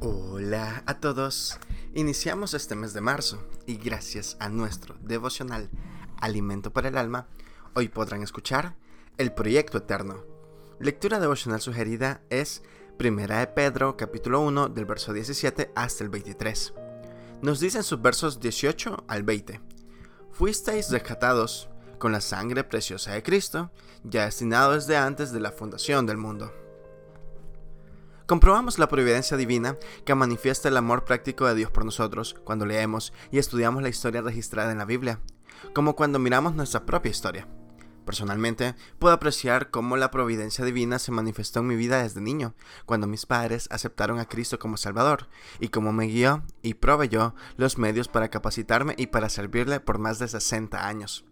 Hola a todos. Iniciamos este mes de marzo y gracias a nuestro devocional Alimento para el Alma, hoy podrán escuchar El Proyecto Eterno. Lectura devocional sugerida es Primera de Pedro, capítulo 1, del verso 17 hasta el 23. Nos dicen sus versos 18 al 20. Fuisteis rescatados con la sangre preciosa de Cristo, ya destinado desde antes de la fundación del mundo Comprobamos la providencia divina que manifiesta el amor práctico de Dios por nosotros cuando leemos y estudiamos la historia registrada en la Biblia, como cuando miramos nuestra propia historia. Personalmente, puedo apreciar cómo la providencia divina se manifestó en mi vida desde niño, cuando mis padres aceptaron a Cristo como Salvador, y cómo me guió y proveyó los medios para capacitarme y para servirle por más de 60 años.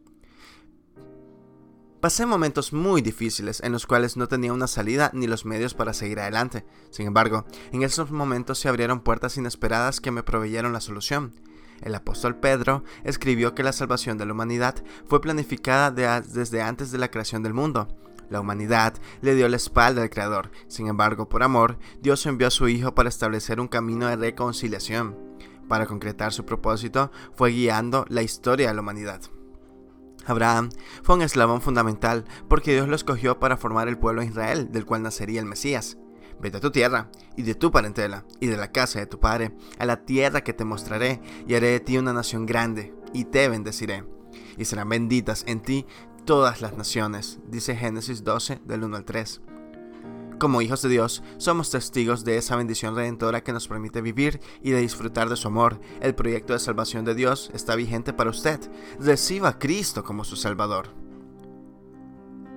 Pasé momentos muy difíciles en los cuales no tenía una salida ni los medios para seguir adelante. Sin embargo, en esos momentos se abrieron puertas inesperadas que me proveyeron la solución. El apóstol Pedro escribió que la salvación de la humanidad fue planificada desde antes de la creación del mundo. La humanidad le dio la espalda al Creador, sin embargo, por amor, Dios envió a su Hijo para establecer un camino de reconciliación. Para concretar su propósito, fue guiando la historia de la humanidad. Abraham fue un eslabón fundamental porque Dios lo escogió para formar el pueblo de Israel, del cual nacería el Mesías. Vete a tu tierra, y de tu parentela, y de la casa de tu padre, a la tierra que te mostraré, y haré de ti una nación grande, y te bendeciré. Y serán benditas en ti todas las naciones, dice Génesis 12 del 1 al 3. Como hijos de Dios, somos testigos de esa bendición redentora que nos permite vivir y de disfrutar de su amor. El proyecto de salvación de Dios está vigente para usted. Reciba a Cristo como su Salvador.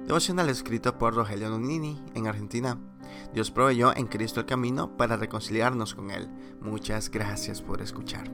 Devocional escrito por Rogelio Nonini en Argentina. Dios proveyó en Cristo el camino para reconciliarnos con Él. Muchas gracias por escuchar.